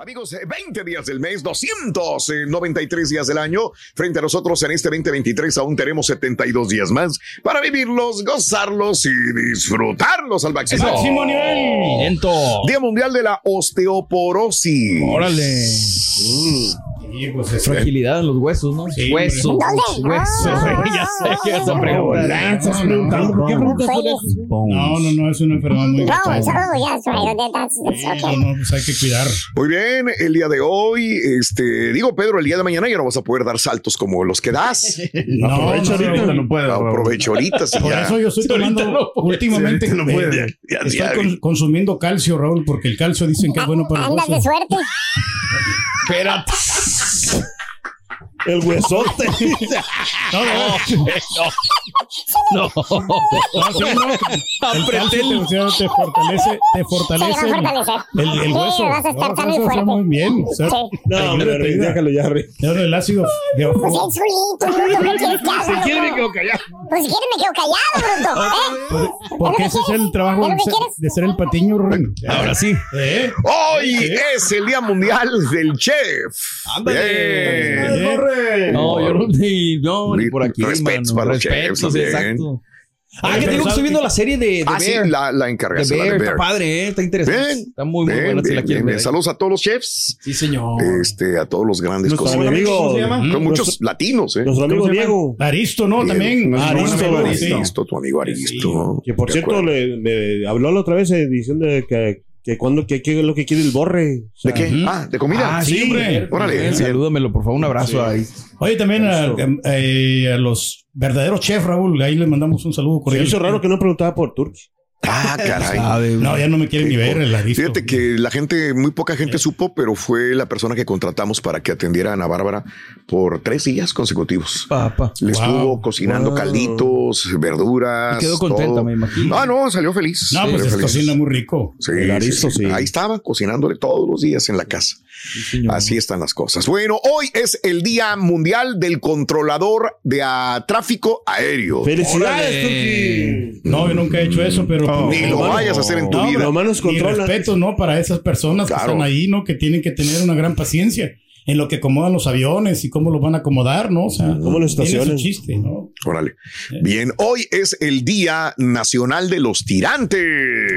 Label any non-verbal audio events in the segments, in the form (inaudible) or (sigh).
Amigos, eh, 20 días del mes, 293 días del año. Frente a nosotros en este 2023 aún tenemos 72 días más para vivirlos, gozarlos y disfrutarlos al máximo. Máximo nivel. Día Mundial de la Osteoporosis. Órale. Sí, pues es fragilidad en los huesos, ¿no? Sí, huesos. hombre. Huesos. ya sé que vas a preguntar. Estás preguntando, ¿por qué preguntas por eso? No, no, no, es una enfermedad muy no, no, pues hay que cuidar. Muy bien, el día de hoy, este, digo Pedro, el día de mañana ya no vas a poder dar saltos como los que das. No, aprovecha ahorita, no puedo. Aprovecho ahorita, sí, Por ya. eso yo estoy tomando últimamente. No puede. eh, estoy consumiendo calcio, Raúl, porque el calcio dicen que es bueno para el Andas de suerte. Espérate. El huesote. (laughs) No, (laughs) no, No. (laughs) no, no. Te, o sea, te fortalece, te fortalece Sí, el, el, el Sí, hueso. vas a estar No, sano y eso está fuerte. muy bien. o sea, Sí. No, hombre, déjalo ya. Ahora el ácido. Pues es bruto, ¿qué quieres que haga? Si quieres me quedo callado. Pues si quieres me quedo callado, bruto. ¿eh? Porque ese es el trabajo ¿Es lo de ser, quieres? de ser el patiño, Rubén. Ahora sí. ¿Eh? Hoy es el Día Mundial del Chef. Ándale. No, yo no, ni, no, ni por aquí. Respetos para los chefs también. exacto. Ah, que Pero te digo que ¿sabes estoy viendo la serie de, de Ah, sí, la, la De encargaste, la Bear, de está padre, ¿eh? está interesante. Bien, está muy, muy Bien, buena si la quieren bien. ver. Saludos a todos los chefs. Sí, señor. Este, a todos los grandes Nuestro cocineros. amigo. ¿Cómo se llama? Son Nuestro- muchos latinos, ¿eh? Nuestro amigo. Diego. Aristo, ¿no? Diego. También. Aristo, Aristo, Aristo. Aristo, tu amigo Aristo. Que por De cierto, le, le habló la otra vez eh, diciendo de que, que cuando que, lo que quiere el borre. O sea, ¿De qué? Ah, de comida. Ah, sí, hombre. Órale. Salúdamelo, por favor, un abrazo ahí. Oye, también a, eh, a los verdaderos chefs, Raúl, ahí les mandamos un saludo Se cordial. me hizo raro que no preguntaba por Turki. Ah, caray. Sabe, No, ya no me quieren ni ver el Aristo. Fíjate que la gente, muy poca gente supo, pero fue la persona que contratamos para que atendiera a Ana Bárbara por tres días consecutivos. Papá. Le Wow. estuvo cocinando Wow. calditos, verduras. Y quedó contenta, todo. me imagino. Ah, no, salió feliz. No, pues es feliz. cocina muy rico. Sí, El Aristo, sí. Ahí estaba cocinándole todos los días en la casa. Sí, señor. Así están las cosas. Bueno, hoy es el Día Mundial del Controlador de Tráfico Aéreo. ¡Felicidades! No, yo nunca he hecho eso, pero. Ni lo mano. vayas a hacer en tu No, vida. Lo manos Mi controlan. respeto, ¿no? Para esas personas Claro. que están ahí, ¿no? Que tienen que tener una gran paciencia en lo que acomodan los aviones y cómo los van a acomodar, ¿no? O sea, Cómo los estacionan. chiste, ¿no? Órale. Bien, hoy es el Día Nacional de los Tirantes.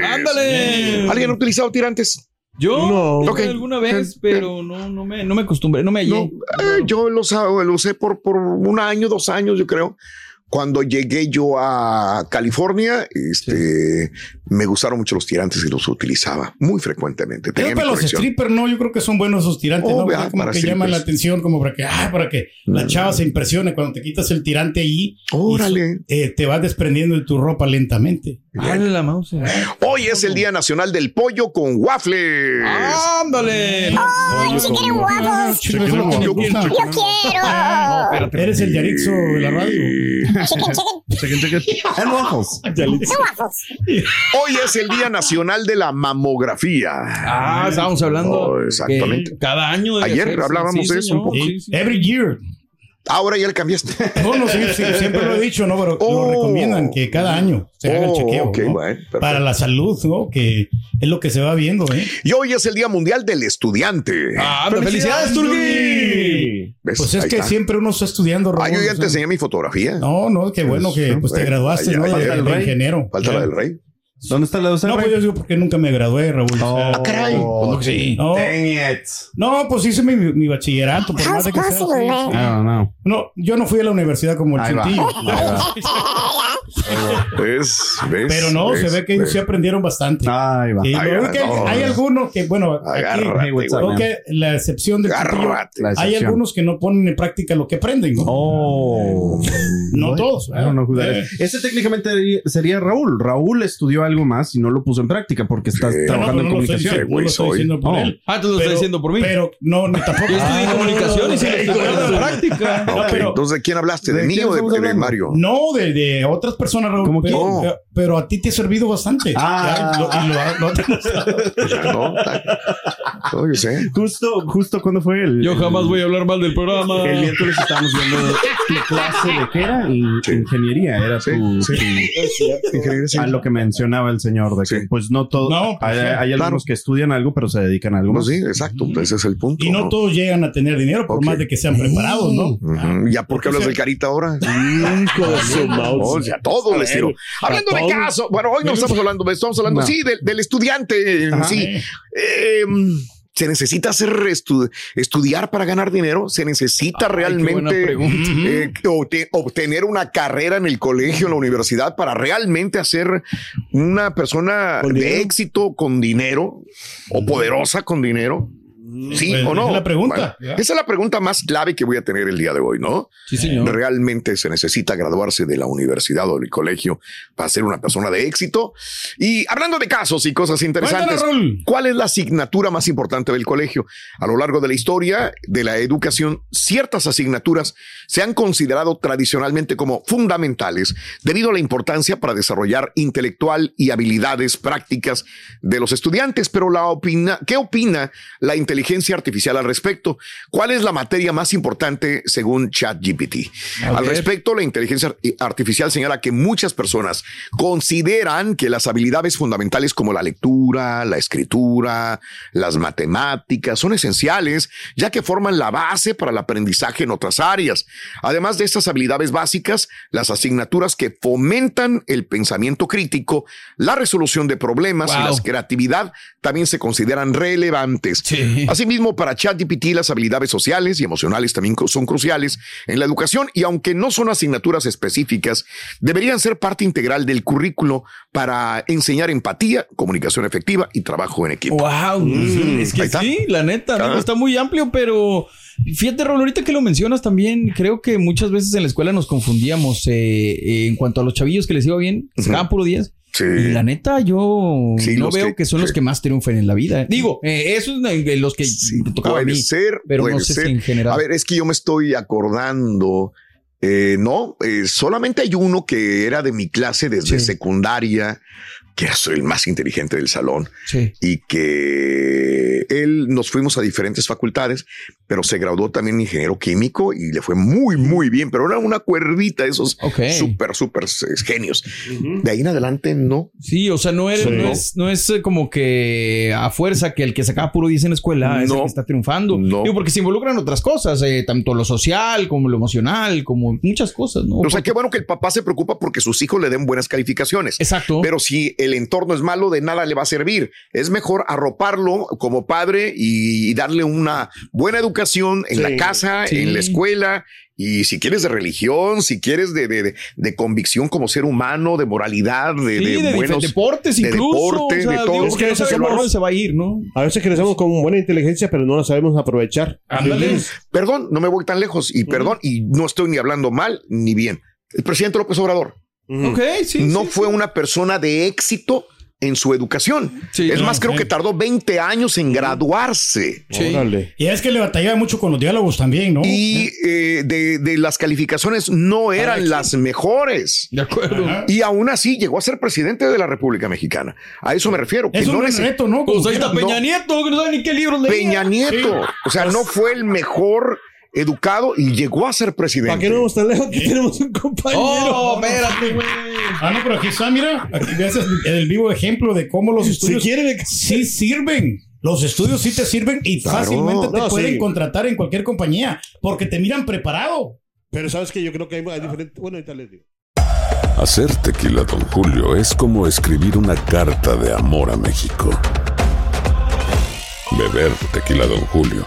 ¡Ándale! ¿Alguien ha utilizado tirantes? Yo No. yo Ok. alguna vez, pero no, no me, no me acostumbré, no me hallé. No, eh, yo lo, sa- lo usé por, por un año, dos años, yo creo. Cuando llegué yo a California, este, me gustaron mucho los tirantes y los utilizaba muy frecuentemente. Tenía para los strippers, no, yo creo que son buenos esos tirantes, Oh, ¿no? vea, como para que llaman la atención, como para que, ah, para que la chava se impresione cuando te quitas el tirante ahí. Órale. y, eh, te vas desprendiendo de tu ropa lentamente. Dale la mouse. Hoy es el Día Nacional del Pollo con waffles. ¡Ándale! Ay, si quieren guapos. Chico, eso es lo que me Yo-. Yo quiero. Eres el Yarixo de la radio. Chicken, chicken. Chequen, chequen. And (laughs) waffles. Waffles. (laughs) Hoy es el Día Nacional de la Mamografía. Ah, estábamos hablando. Oh, exactamente. que Cada año. Ayer hacerse. hablábamos de eso señor. un poco. Sí, sí. Every year. Ahora ya le cambiaste. No, no, sí, sí, siempre lo he dicho, ¿no? Pero Oh. lo recomiendan que cada año se haga el Oh, chequeo. Para la salud, ¿no? Que es lo que se va viendo, ¿eh? Y hoy es el Día Mundial del Estudiante. Ah, ¡Felicidades, Turgi! Pues es Ahí que está. siempre uno está estudiando, Ah, Raúl, yo ya o te sea. enseñé mi fotografía. No, no, qué bueno que pues te Bueno, graduaste, ¿no? ahí De, está el de rey. ingeniero. Falta la del rey. ¿Dónde está la de No, pues yo digo porque nunca me gradué, Raúl. o sea, Oh, caray. pues, no, sí. No, no, pues hice mi, mi bachillerato, por más de que sea don't know. No, yo no fui a la universidad como el. Chuntillo. ¿Ves? (laughs) ¿Ves? Pero no, ¿Ves? se ve que ellos sí aprendieron bastante. Ahí va. Hay, no. hay algunos que, bueno, aquí, creo que la excepción del. La hay algunos que no ponen en práctica lo que aprenden, ¿no? Oh. No todos. I don't know who that Eh. is. Ese técnicamente sería Raúl. Raúl estudió algo más y no lo puso en práctica porque está Sí. No, no, trabajando pero en no lo estoy comunicación. diciendo, no lo estoy Güey, diciendo por soy. él. Ah, tú lo estás Pero- diciendo por mí. Pero no, ni tampoco. Yo estudié comunicación y sí lo estoy poniendo en práctica. (laughs) No, Ok, pero- Entonces, ¿de quién hablaste? ¿De, ¿De mí o de? Mario? No, de, de otras personas, Raúl. ¿Cómo pero, a ti te ha servido bastante. Ah. Ya, lo- y lo- lo has (laughs) demostrado. Ya, no, está- no, yo sé. Justo, justo cuando fue el. Yo jamás voy a hablar mal del programa. El miércoles estábamos viendo tu clase de qué era Sí. ingeniería, era Sí, tu, sí. tu- Increíble, sí. a lo que mencionaba el señor de que Sí. pues no todos No, pues, hay, sí. hay algunos Claro. que estudian algo pero se dedican a algo Pues más. sí, exacto. Ese es el punto. Y no ¿no? todos llegan a tener dinero, por más de que sean preparados, ¿no? Ujú. ¿Ya por qué hablas del carita ahora? (laughs) No, mouse. ya todo les tiro. Hablando de todo. caso, bueno, hoy no estamos hablando de estamos hablando, No. sí, del, del estudiante en Ajá. sí. Eh, ¿Se necesita hacer estu- estudiar para ganar dinero? ¿Se necesita Ay, realmente eh, obte- obtener una carrera en el colegio, en la universidad, para realmente hacer una persona ¿Con de éxito con dinero o poderosa con dinero? ¿Sí Pues, o no? esa es la pregunta. Bueno, esa es la pregunta más clave que voy a tener el día de hoy, ¿no? Sí, señor. Realmente se necesita graduarse de la universidad o del colegio para ser una persona de éxito. Y hablando de casos y cosas interesantes. ¿cuál es la asignatura más importante del colegio? A lo largo de la historia de la educación, ciertas asignaturas se han considerado tradicionalmente como fundamentales debido a la importancia para desarrollar intelectual y habilidades prácticas de los estudiantes. Pero la opina, ¿qué opina la inteligencia artificial al respecto? ¿Cuál es la materia más importante según ChatGPT? Al respecto, la inteligencia artificial señala que muchas personas consideran que las habilidades fundamentales como la lectura, la escritura, las matemáticas son esenciales, ya que forman la base para el aprendizaje en otras áreas. Además de estas habilidades básicas, las asignaturas que fomentan el pensamiento crítico, la resolución de problemas y Wow. la creatividad también se consideran relevantes. Sí. Asimismo, para ChatGPT, las habilidades sociales y emocionales también son cruciales en la educación y aunque no son asignaturas específicas, deberían ser parte integral del currículo para enseñar empatía, comunicación efectiva y trabajo en equipo. Wow, es que sí, la neta, Ah. está muy amplio, pero fíjate, Raúl, ahorita que lo mencionas también, creo que muchas veces en la escuela nos confundíamos eh, eh, en cuanto a los chavillos que les iba bien, sacaban puro 10. Sí. Y la neta, yo Sí, no veo que- que, son los que más triunfen en la vida. Digo, eh, esos eh, los que tocaba a puede mí, ser, pero puede no sé ser. si en general. A ver, es que yo me estoy acordando. eh, no, eh, solamente hay uno que era de mi clase desde secundaria, que era el más inteligente del salón. sí. y que él nos fuimos a diferentes facultades, pero se graduó también en ingeniero químico y le fue muy, muy bien, pero era una cuerdita, esos Ok. súper, súper eh, genios. De ahí en adelante, no. Sí, o sea, no, eres, Sí. no, es, no es eh, como que a fuerza que el que sacaba puro 10 en la escuela es el que está triunfando. No. Digo, porque se involucran otras cosas, eh, tanto lo social como lo emocional, como muchas cosas, ¿no? O sea, qué bueno que el papá se preocupa porque sus hijos le den buenas calificaciones. Exacto. Pero si el entorno es malo, de nada le va a servir. Es mejor arroparlo como padre y darle una buena educación en Sí, la casa, sí. en la escuela. Y si quieres de religión, si quieres de, de, de- de convicción como ser humano, de moralidad, de, Sí, de de, buenos deportes de incluso. deporte, o sea, de todo. digo, Es que no somos- para dónde se va a ir, ¿no? A veces crecemos con buena inteligencia, pero no la sabemos aprovechar. Ándale. Perdón, no me voy tan lejos. Y perdón, y no estoy ni hablando mal ni bien. El presidente López Obrador Ujú. Ok, sí. no sí, fue una persona de éxito en su educación. Sí, es no, más, creo sí. que tardó 20 años en graduarse. Sí. Órale. Y es que le batallaba mucho con los diálogos también, ¿no? Y eh, de, de las calificaciones no eran las mejores. De acuerdo. Ajá. Y aún así llegó a ser presidente de la República Mexicana. A eso me refiero. Que un no. Pues ahí está. Peña no. Nieto, que no sabe ni qué leía. Peña Nieto. O sea, no fue el mejor educado y llegó a ser presidente. ¿Para qué no vamos tan lejos? Que tenemos un compañero. Oh, espérate, güey. Ah, no, pero aquí está, mira, aquí ves el, el vivo ejemplo de cómo los Si estudios quieren, sí sirven. Los estudios sí te sirven y Claro. fácilmente te No, pueden sí. contratar en cualquier compañía porque te miran preparado. pero sabes que yo creo que hay, hay diferentes. Bueno, ahorita les digo. Hacer tequila, Don Julio, es como escribir una carta de amor a México. Beber tequila, Don Julio,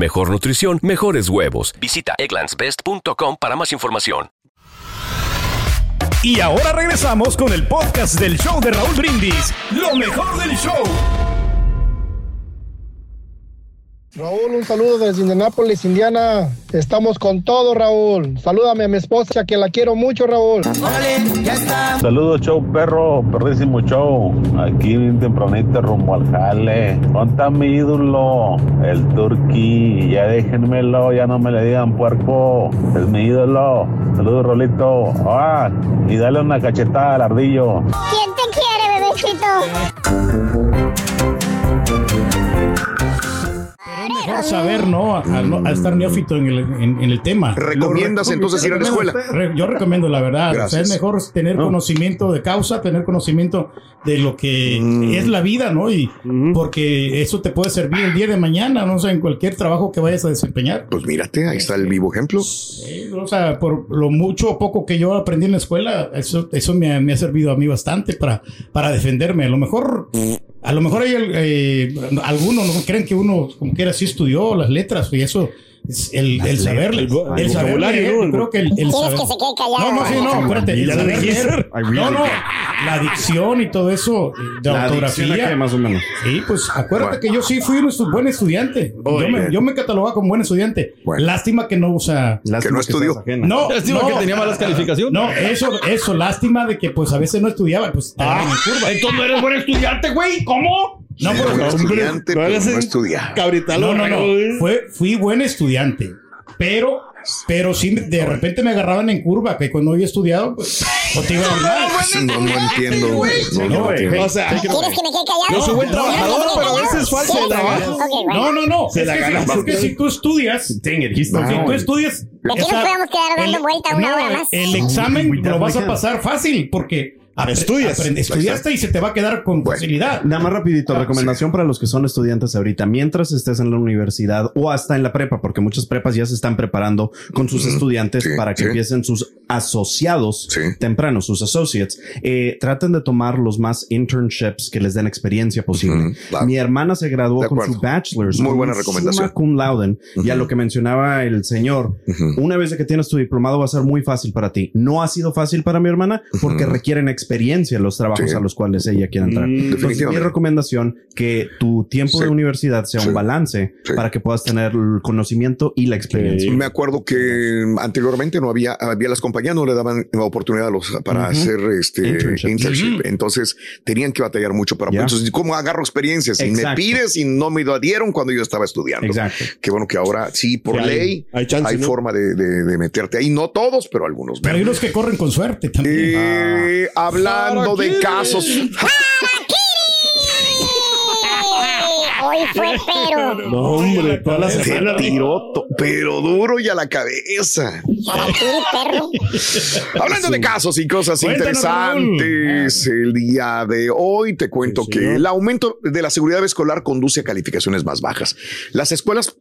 mejor nutrición, mejores huevos. Visita egglandsbest.com para más información. Y ahora regresamos con el podcast del show de Raúl Brindis. Lo mejor del show. Raúl, un saludo desde Indianápolis, Indiana. Estamos con todo, Raúl. Salúdame a mi esposa, que la quiero mucho, Raúl. Saludos, show perro, perrísimo show. Aquí bien tempranito rumbo al jale. ¿Dónde mi ídolo? El turqui. Ya déjenmelo, ya no me le digan puerco. Es mi ídolo. Saludos, Rolito. Ah, y dale una cachetada al ardillo. ¿Quién te quiere, bebecito? Mejor saber, ¿no? A, a a estar neófito en el, en- en el tema. ¿Recomiendas entonces ir a la escuela? Yo recomiendo la verdad. O sea, es mejor tener conocimiento de causa, tener conocimiento de lo que Mm. es la vida, ¿no? Y porque eso te puede servir el día de mañana, no sé, en cualquier trabajo que vayas a desempeñar. Pues mírate, ahí está el vivo ejemplo. Sí, o sea, por lo mucho o poco que yo aprendí en la escuela, eso, eso me, ha- me ha servido a mí bastante para, para defenderme. A lo mejor, a lo mejor hay eh, algunos no creen que uno como quiera sí estudió las letras y eso es el, el saber, el, el saber vocabulario, leer, yo creo que el, el ¿Quieres saber. que se quede callado? No, no, sí, no, espérate, Y el saber leer. No, no, la dicción y todo eso, de La ortografía. adicción a qué, más o menos. Sí, pues acuérdate que yo sí fui un estu- buen estudiante. Yo me, yo me catalogaba como buen estudiante. Lástima que no, o sea, Que no estudió. (laughs) no, Lástima no, que tenía malas calificaciones. No, eso, eso, lástima de que pues a veces no estudiaba, pues te agarran en curva. Entonces no eres buen estudiante, güey. ¿Cómo? No, Era pero- buen estudiante, no pero no el- estudia. Cabrita, no, no, no. Fue, fui buen estudiante, pero, pero sí, de repente me agarraban en curva, que cuando había estudiado, pues, no te iba a mal. No, no entiendo. No, no No, entiendo. o sea, ¿Quieres que me quede callado? Yo soy buen trabajador, pero a veces falta ¿Quieres? el trabajo. Ok, bueno. No, no, no. Se es, la que, si- ganas. es que si tú estudias, Dang it, he's not si tú going. estudias, ¿De qué o sea, nos podemos quedar dando el- vuelta una no, hora más? El examen lo vas a pasar fácil porque apre- Estudias. estudiaste y se te va a quedar con Bueno. facilidad. Nada más rapidito, recomendación para los que son estudiantes ahorita, mientras estés en la universidad o hasta en la prepa, porque muchas prepas ya se están preparando con sus estudiantes Sí, para que sí. empiecen sus asociados Sí. tempranos, sus associates. Eh, traten de tomar los más internships que les den experiencia posible. Claro. Mi hermana se graduó con su bachelor's. Muy buena recomendación. summa cum laude. Y a lo que mencionaba el señor, una vez que tienes tu diplomado va a ser muy fácil para ti. No ha sido fácil para mi hermana porque requieren experiencia los trabajos Sí. a los cuales ella quiere entrar. Mm, Entonces, mi recomendación que tu tiempo Sí. de universidad sea Sí. un balance Sí. para que puedas tener el conocimiento y la experiencia. Me acuerdo que anteriormente no había, había las compañías no le daban oportunidad a los, para Ujú. hacer este Internship. internship. Ujú. Entonces tenían que batallar mucho. Pero Ya. entonces, ¿cómo agarro experiencia? Si me pides y no me lo dieron cuando yo estaba estudiando. Exacto. Qué bueno que ahora sí, por Sí, hay- ley, hay, hay chance, ¿no? forma de, de- de meterte ahí. No todos, pero algunos. Pero hay unos que corren con suerte también. Eh, hablando de casos. Hoy fue pero. No, hombre, toda la Se semana. tiró, pero duro y a la cabeza. Hablando de casos y cosas Cuéntanos, interesantes, el día de hoy te cuento Sí, que señor. el aumento de la seguridad escolar conduce a calificaciones más bajas. Las escuelas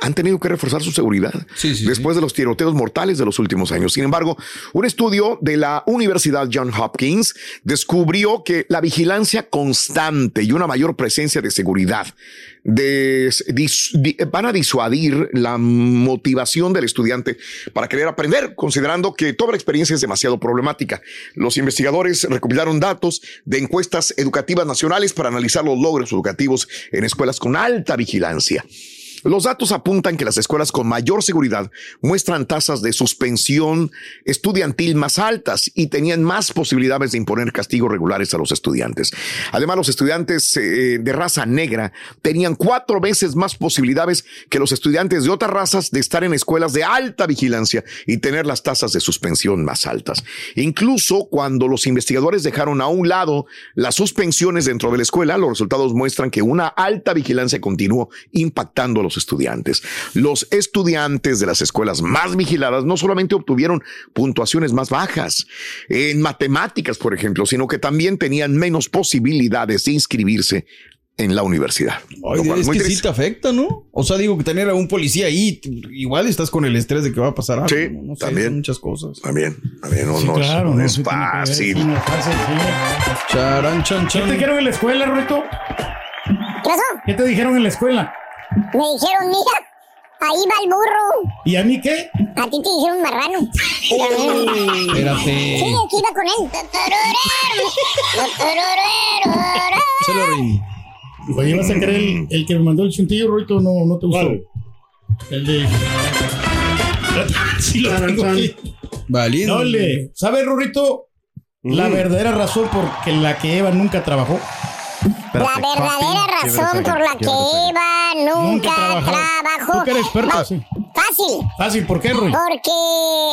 han tenido que reforzar su seguridad Sí, sí, después de los tiroteos mortales de los últimos años. Sin embargo, un estudio de la Universidad John Hopkins descubrió que la vigilancia constante y una mayor presencia de seguridad des- dis- di- van a disuadir la motivación del estudiante para querer aprender, considerando que toda la experiencia es demasiado problemática. Los investigadores recopilaron datos de encuestas educativas nacionales para analizar los logros educativos en escuelas con alta vigilancia. Los datos apuntan que las escuelas con mayor seguridad muestran tasas de suspensión estudiantil más altas y tenían más posibilidades de imponer castigos regulares a los estudiantes. Además, los estudiantes eh, de raza negra tenían cuatro veces más posibilidades que los estudiantes de otras razas de estar en escuelas de alta vigilancia y tener las tasas de suspensión más altas. Incluso cuando los investigadores dejaron a un lado las suspensiones dentro de la escuela, los resultados muestran que una alta vigilancia continuó impactando a los estudiantes. Los estudiantes de las escuelas más vigiladas no solamente obtuvieron puntuaciones más bajas en matemáticas, por ejemplo, sino que también tenían menos posibilidades de inscribirse en la universidad. Ay, es muy que sí triste. te afecta, ¿no? O sea, digo que tener a un policía ahí, igual estás con el estrés de que va a pasar algo. Sí, ¿no? No sé, también. muchas cosas. También, también, no, Sí, no es- claro, no no, es sí ver, fácil. sí, sí. Charan, chan, ¿Qué te dijeron en la escuela, pasó? ¿Qué te dijeron en la escuela? Me dijeron, mira, ahí va el burro. ¿Y a mí qué? A ti te dijeron marrano. Sí, Espérate. aquí iba con él. Se lo rí. Oye, ¿vas a creer el, el que me mandó el chuntillo, Ruito? No, no te gustó. ¿Cuál? El de. (laughs) Sí, lo tengo aquí. Valiendo. No le. ¿Sabes, Rurito? La Mm. verdadera razón por la que Eva nunca trabajó. La verdadera razón por la que Eva nunca trabajó. trabajó. Tú eres experta, Va- sí. Fácil. Fácil, ¿por qué, Ruy? Porque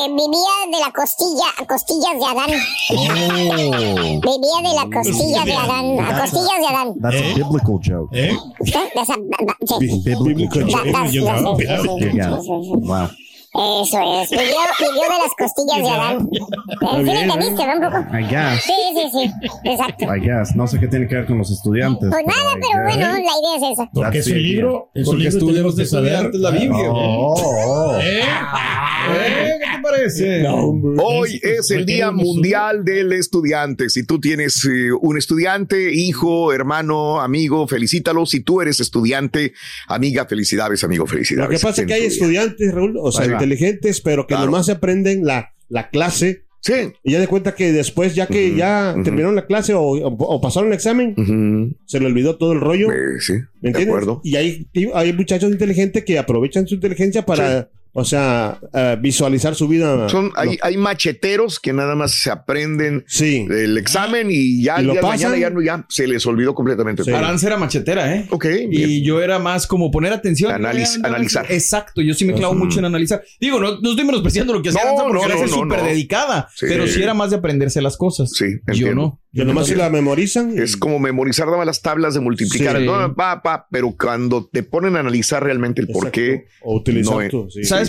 vivía de la costilla a costillas de Adán. Oh. Vivía de la costilla de Adán. A costillas de Adán. That's ¿Eh? a biblical joke. ¿Eh? ¿Eh? Da- sí. Biblical joke. Wow. Eso es. Vivió, vivió de las costillas de Adán. ¿Eh? ¿Sí le entendiste, verdad, un poco? I guess. Sí, sí, sí. Exacto. I guess. No sé qué tiene que ver con los estudiantes. Pues nada, pero bueno, la idea es esa. Porque That's es un the libro. Es un Porque libro estudiamos tenemos de saber. la Biblia. Oh, oh. (laughs) ¿Eh? ¿Eh? ¿Qué te parece? Hoy es el Día Mundial del Estudiante. Si tú tienes eh, un estudiante, hijo, hermano, amigo, felicítalo. Si tú eres estudiante, amiga, felicidades, amigo, Lo felicidades. que pasa es que hay estudiantes, Raúl, o sea. Inteligentes, pero que Claro. nomás se aprenden la, la clase Sí. y ya de cuenta que después, ya que ya terminaron la clase o, o- o pasaron el examen, se le olvidó todo el rollo. Eh, sí, ¿Me de entiendes? acuerdo. Y hay, hay muchachos inteligentes que aprovechan su inteligencia para, o sea, eh, visualizar su vida. Son, hay, Lo- hay macheteros que nada más se aprenden sí. el examen y ya ¿Y lo pasan? mañana ya, no- ya se les olvidó completamente. Sí. Arance era machetera, ¿eh? Ok, bien. Y yo era más como poner atención. Analiz- Ya, ya, analizar. Exacto, yo sí me clavo mucho en analizar. Digo, no, no estoy menospreciando lo que hacía No, Aranza porque no, Aranza no, es no, súper no. dedicada. Sí. Pero sí era más de aprenderse las cosas. Sí, Yo entiendo. no. Que nomás se la memorizan. y- Es como memorizar nada más las tablas de multiplicar, Sí. ¿no? Pa, pa, pero cuando te ponen a analizar realmente el por qué, O utilizar no, eh.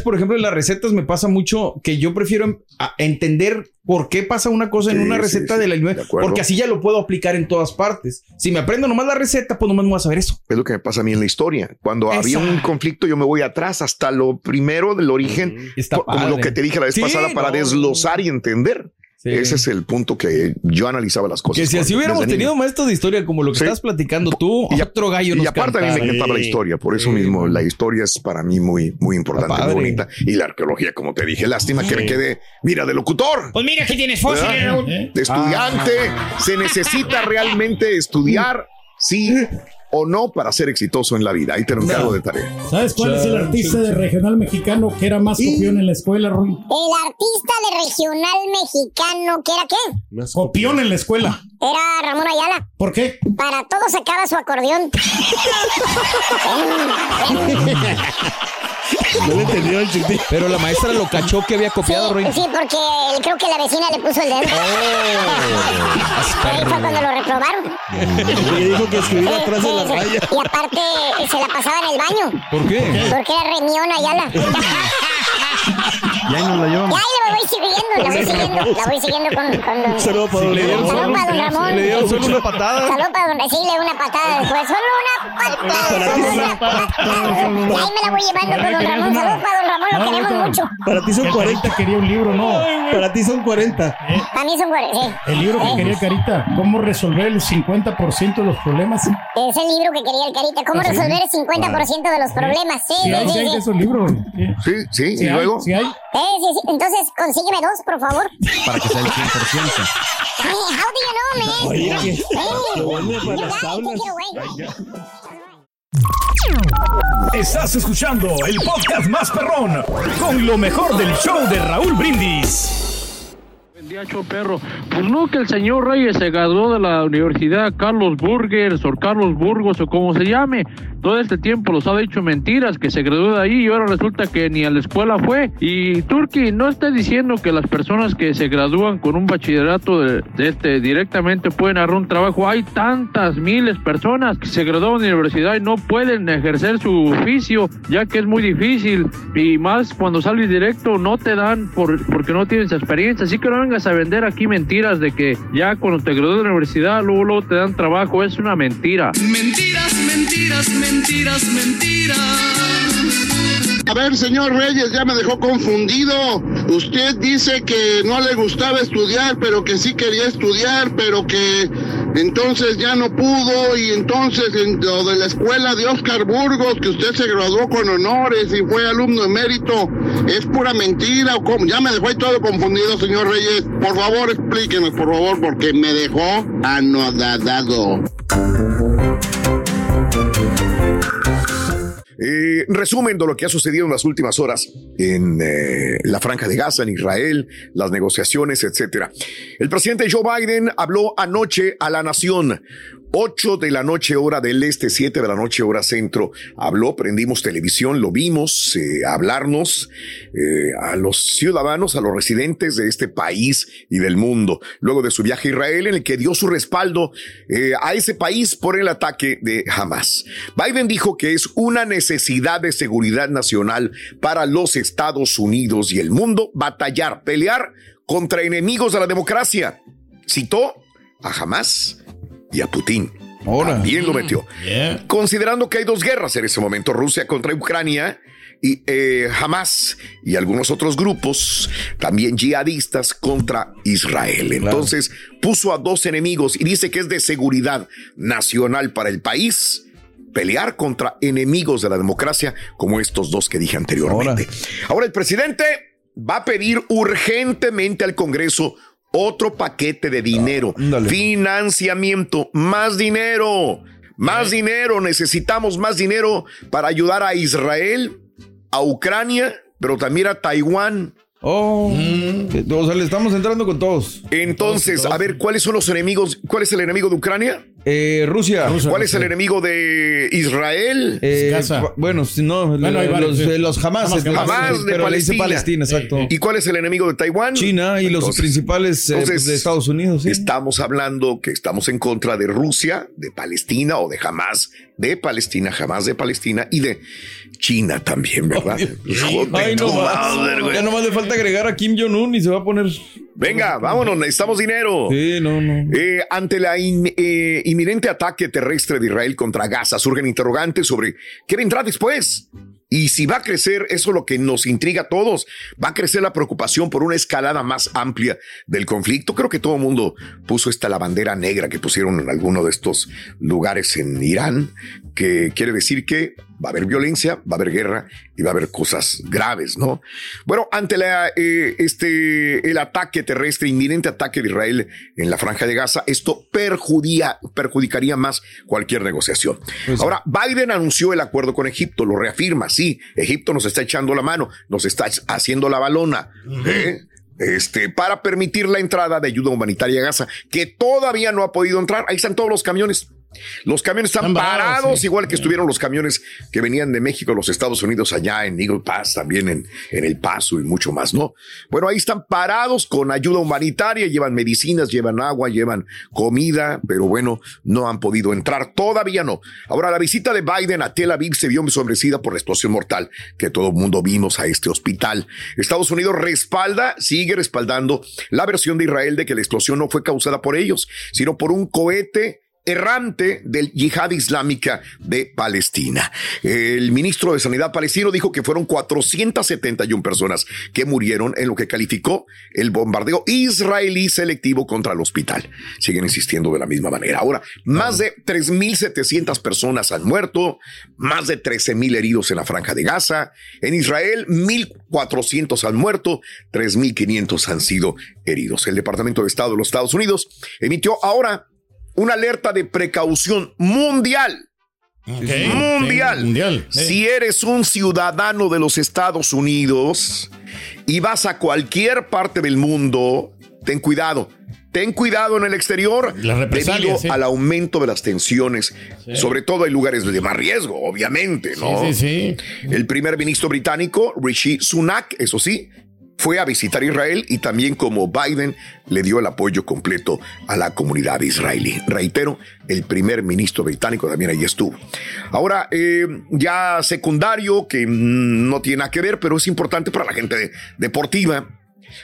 Por ejemplo, en las recetas me pasa mucho que yo prefiero em- entender por qué pasa una cosa en una sí, receta sí, de la de porque así ya lo puedo aplicar en todas partes. Si me aprendo nomás la receta, pues nomás me voy a saber eso. es lo que me pasa a mí en la historia. Cuando había un conflicto, yo me voy atrás hasta lo primero del origen, Está como padre. lo que te dije la vez pasada, para no. desglosar y entender. Sí. Ese es el punto que yo analizaba las cosas. Que si así hubiéramos tenido niño. maestros de historia como lo que Sí. estás platicando tú, Y otro gallo Y nos aparte a mí me encantaba la historia, por eso Sí, mismo la historia es para mí muy, muy importante, muy bonita. Y la arqueología, como te dije, lástima que me quede, mira, de locutor. Pues mira, aquí tienes. ¿Eh? De estudiante, se necesita realmente estudiar. Sí, o no para ser exitoso en la vida. Ahí te lo encargo de tarea. ¿Sabes cuál es el artista de regional mexicano que era más copión en la escuela, Roy? El artista de regional mexicano, ¿que era qué? Copión en la escuela. Era Ramón Ayala. ¿Por qué? Para todo sacaba su acordeón. (laughs) No le entendió el chiquito. Pero la maestra lo cachó que había copiado, Roy. Sí, porque creo que la vecina le puso el dedo. Ahí fue cuando lo reprobaron. Le dijo que escribiera Sí, atrás de la sí, sí. raya. Y aparte se la pasaba en el baño. ¿Por qué? Porque era Remión Ayala. (laughs) Y ahí nos la Y llevamos. ahí la voy siguiendo, la voy siguiendo, la voy siguiendo con, con don... Saludos para don para Ramón. le dieron solo una patada. Saludos para don... Sí, le una patada después. Solo una patada. Solo una patada. Y ahí me la voy llevando con don Ramón. Saludos para don Ramón, lo queremos mucho. Para ti son El 40. Carita quería un libro, no. Para ti son 40. A mí son güeyes, sí. El libro que Eh, quería Carita, ¿cómo resolver el 50% de los problemas? Es el libro que quería el Carita. ¿Cómo ¿Ah, resolver el 50% de los problemas? Sí, Sí sí, hay, sí sí. y luego. Sí hay. Eh, sí, sí. Entonces, consígueme dos, por favor. Para que sea el 100%. Hey, how do you know, man? Oye, Hey, you las tablas. Estás escuchando el podcast más perrón con lo mejor del show de Raúl Brindis. Show perro. Pues no, que el señor Reyes se graduó de la Universidad Carlos Burgers o Carlos Burgos o como se llame. Todo este tiempo los ha dicho mentiras, que se graduó de ahí y ahora resulta que ni a la escuela fue. Y Turki, no está diciendo que las personas que se gradúan con un bachillerato de, de este directamente pueden agarrar un trabajo. Hay tantas miles personas que se gradúan de la universidad y no pueden ejercer su oficio, ya que es muy difícil. Y más cuando sales directo no te dan por, porque no tienes experiencia. Así que no vengas a vender aquí mentiras de que ya cuando te gradúas de la universidad luego, luego te dan trabajo. Es una mentira. Mentiras, mentiras, mentiras, mentiras. A ver, señor Reyes, ya me dejó confundido. Usted dice que no le gustaba estudiar, pero que sí quería estudiar, pero que entonces ya no pudo y entonces en lo de la escuela de Oscar Burgos, que usted se graduó con honores y fue alumno emérito, es pura mentira o cómo? Ya me dejó ahí todo confundido, señor Reyes. Por favor, explíquenos, por favor, porque me dejó anodadado. Eh, resumen de lo que ha sucedido en las últimas horas en eh, la franja de Gaza, en Israel, las negociaciones, etcétera. El presidente Joe Biden habló anoche a la nación. 8 de la noche hora del este, 7 de la noche hora centro. Habló, prendimos televisión, lo vimos, eh, hablarnos eh, a los ciudadanos, a los residentes de este país y del mundo. Luego de su viaje a Israel, en el que dio su respaldo eh, a ese país por el ataque de Hamas. Biden dijo que es una necesidad de seguridad nacional para los Estados Unidos y el mundo batallar, pelear contra enemigos de la democracia. Citó a Hamas y a Putin. También lo metió. Considerando que hay dos guerras en ese momento, Rusia contra Ucrania y eh, Hamas y algunos otros grupos, también yihadistas contra Israel. Entonces puso a dos enemigos y dice que es de seguridad nacional para el país pelear contra enemigos de la democracia como estos dos que dije anteriormente. Ahora el presidente va a pedir urgentemente al Congreso otro paquete de dinero, financiamiento, más dinero, más dinero, necesitamos más dinero para ayudar a Israel, a Ucrania, pero también a Taiwán. Oh, o sea, le estamos entrando con todos. Entonces, a ver, ¿cuáles son los enemigos? ¿Cuál es el enemigo de Ucrania? Eh, Rusia. ¿Cuál es el enemigo de Israel? Eh, bu- Bueno, si no, Bueno, los, varios, sí. de los. Hamas, Hamas de pero le dice Palestina. Palestina, exacto. ¿Y cuál es el enemigo de Taiwán? China y los principales eh, entonces, de Estados Unidos. sí. Estamos hablando que estamos en contra de Rusia, de Palestina o de Hamas de Palestina, Hamas de Palestina y de China también, ¿verdad? Ay, no madre. Ya nomás le falta agregar a Kim Jong-un y se va a poner. Venga, vámonos, necesitamos dinero. Sí, no, no. Eh, ante la in- eh, inminente ataque terrestre de Israel contra Gaza, surgen interrogantes sobre qué vendrá después. Y si va a crecer, eso es lo que nos intriga a todos, va a crecer la preocupación por una escalada más amplia del conflicto. Creo que todo el mundo puso esta la bandera negra que pusieron en alguno de estos lugares en Irán, que quiere decir que va a haber violencia, va a haber guerra y va a haber cosas graves, ¿no? Bueno, ante la, eh, este, el ataque terrestre, inminente ataque de Israel en la franja de Gaza, esto perjudia, perjudicaría más cualquier negociación. Ahora, Biden anunció el acuerdo con Egipto, lo reafirma, sí, Egipto nos está echando la mano, nos está haciendo la balona. ¿eh? Este, para permitir la entrada de ayuda humanitaria a Gaza, que todavía no ha podido entrar. Ahí están todos los camiones. Los camiones están, parados, igual que estuvieron los camiones que venían de México a los Estados Unidos, allá en Eagle Pass, también en, en El Paso y mucho más, ¿no? Bueno, ahí están parados con ayuda humanitaria, llevan medicinas, llevan agua, llevan comida, pero bueno, no han podido entrar, todavía no. Ahora, la visita de Biden a Tel Aviv se vio ensombrecida por la explosión mortal que todo el mundo vimos a este hospital. Estados Unidos respalda, sigue respaldando la versión de Israel de que la explosión no fue causada por ellos, sino por un cohete errante del yihad islámica de Palestina. El ministro de Sanidad palestino dijo que fueron 471 personas que murieron en lo que calificó el bombardeo israelí selectivo contra el hospital. Siguen insistiendo de la misma manera. Ahora, más de 3.700 personas han muerto, más de 13.000 heridos en la franja de Gaza. En Israel, 1.400 han muerto, 3.500 han sido heridos. El Departamento de Estado de los Estados Unidos emitió ahora una alerta de precaución mundial. mundial. mundial. Si eres un ciudadano de los Estados Unidos y vas a cualquier parte del mundo, ten cuidado. Ten cuidado en el exterior debido al aumento de las tensiones, sobre todo en lugares de más riesgo, obviamente, ¿no? Sí, sí, El primer ministro británico, Rishi Sunak, eso sí, fue a visitar Israel y también como Biden le dio el apoyo completo a la comunidad israelí. Reitero, el primer ministro británico también ahí estuvo. Ahora, eh, ya secundario, que mm, no tiene nada que ver, pero es importante para la gente deportiva.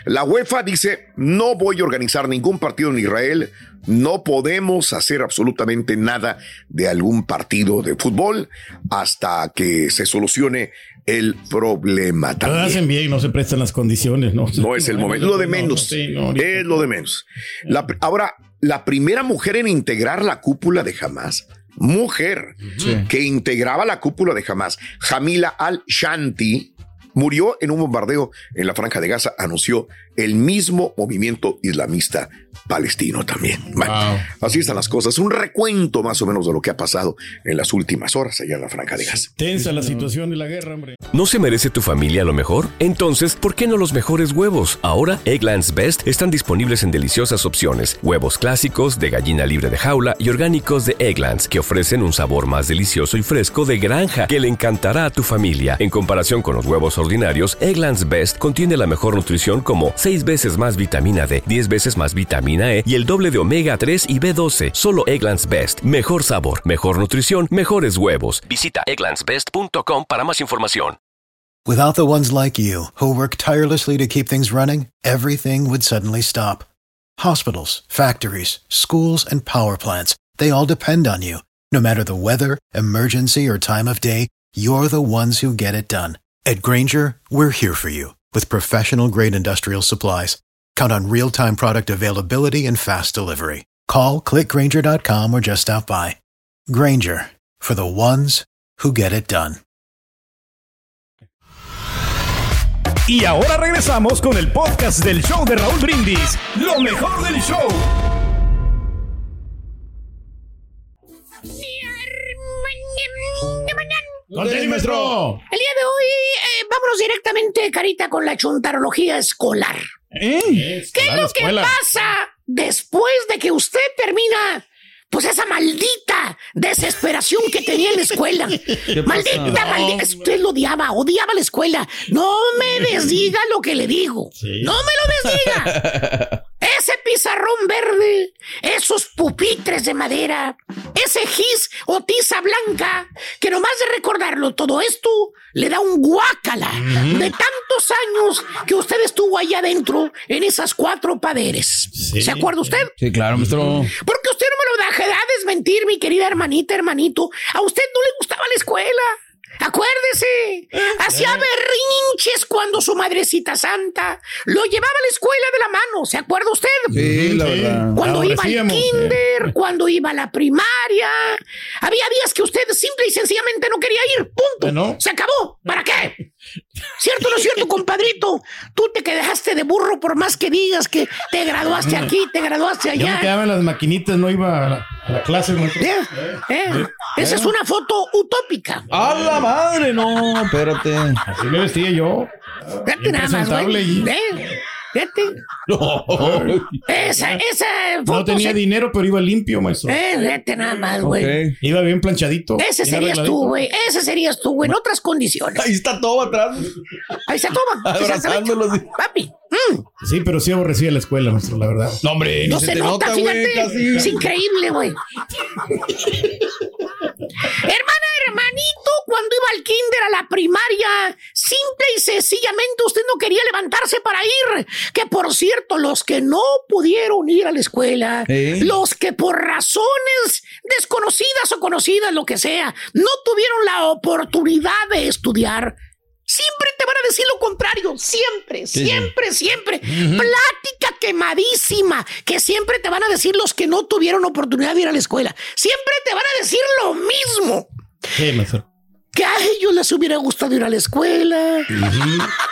La UEFA dice, no voy a organizar ningún partido en Israel, no podemos hacer absolutamente nada de algún partido de fútbol hasta que se solucione el problema Lo también. hacen bien, no se prestan las condiciones, ¿no? No es el momento, lo de menos. es lo de menos. La ahora, la primera mujer en integrar la cúpula de Hamas, mujer que integraba la cúpula de Hamas, Jamila al-Shanti, murió en un bombardeo en la franja de Gaza, anunció el mismo movimiento islamista palestino también. Bueno, así están las cosas. Un recuento más o menos de lo que ha pasado en las últimas horas allá en la franja de Gaza. Tensa la situación de la guerra, hombre. ¿No se merece tu familia lo mejor? Entonces, ¿por qué no los mejores huevos? Ahora, Egglands Best están disponibles en deliciosas opciones. Huevos clásicos, de gallina libre de jaula y orgánicos de Egglands, que ofrecen un sabor más delicioso y fresco de granja que le encantará a tu familia. En comparación con los huevos ordinarios, Egglands Best contiene la mejor nutrición como 6 veces más vitamina D, 10 veces más vitamina E y el doble de omega 3 y B12. Solo Egglands Best. Mejor sabor, mejor nutrición, mejores huevos. Visita egglandsbest.com para más información. Without the ones like you, who work tirelessly to keep things running, everything would suddenly stop. Hospitals, factories, schools, and power plants, they all depend on you. No matter the weather, emergency, or time of day, you're the ones who get it done. At Granger, we're here for you with professional grade industrial supplies. Count on real time product availability and fast delivery. Call clickgranger.com or just stop by. Granger for the ones who get it done. Y ahora regresamos con el podcast del show de Raúl Brindis. Lo mejor del show. Contéis, maestro. El día de hoy, eh, vámonos directamente, Carita, con la chuntarología escolar. ¿Qué es escolar, lo que escuela. pasa después de que usted termina? Pues esa maldita desesperación que tenía en la escuela. (laughs) Maldita, No, maldita. Usted lo odiaba, odiaba la escuela. No me (laughs) desdiga lo que le digo. No me lo desdiga. (laughs) Ese pizarrón verde, esos pupitres de madera, ese gis o tiza blanca, que nomás de recordarlo todo esto le da un guácala de tantos años que usted estuvo allá adentro en esas cuatro paderes. ¿Se acuerda usted? Sí, claro, maestro. Porque usted no me lo dejará desmentir, mi querida hermanita, hermanito. A usted no le gustaba la escuela. Acuérdese, hacía berrinches cuando su madrecita santa lo llevaba a la escuela ¿Se acuerda usted? Sí, la verdad. Cuando iba al kinder, cuando iba a la primaria. Había días que usted simple y sencillamente no quería ir. Punto. Se acabó. ¿Para qué? ¿Cierto o no es cierto, compadrito? Tú te quedaste de burro por más que digas que te graduaste aquí, te graduaste Yo me allá. quedaba en las maquinitas, no iba a la, a la clase. maestro. ¿Eh? ¿Eh? Esa es una foto utópica. ¡A la madre! No, espérate. Así me vestía yo. Fíjate nada más, güey. presentable ¿Eh? Fíjate. (laughs) Esa, esa foto. No tenía se- dinero, pero iba limpio, maestro. Eh, fíjate nada más, güey. Iba bien planchadito. Ese serías tú, güey. Ese serías tú, güey. En otras condiciones. Ahí está todo atrás. Ahí está. (laughs) Abrazándolos. Papi. Sí, pero sí aborrecía la escuela, maestro, la verdad. No, hombre, No se, nota, fíjate. Es increíble, güey. (laughs) Hermana, hermanito, cuando iba al kinder a la primaria, simple y sencillamente usted no quería levantarse para ir. Que por cierto, los que no pudieron ir a la escuela, ¿Eh? los que por razones desconocidas o conocidas, lo que sea, no tuvieron la oportunidad de estudiar, Siempre te van a decir lo contrario, siempre, sí. siempre, siempre. Plática quemadísima, que siempre te van a decir los que no tuvieron oportunidad de ir a la escuela. Siempre te van a decir lo mismo. Maestro. Que a ellos les hubiera gustado ir a la escuela,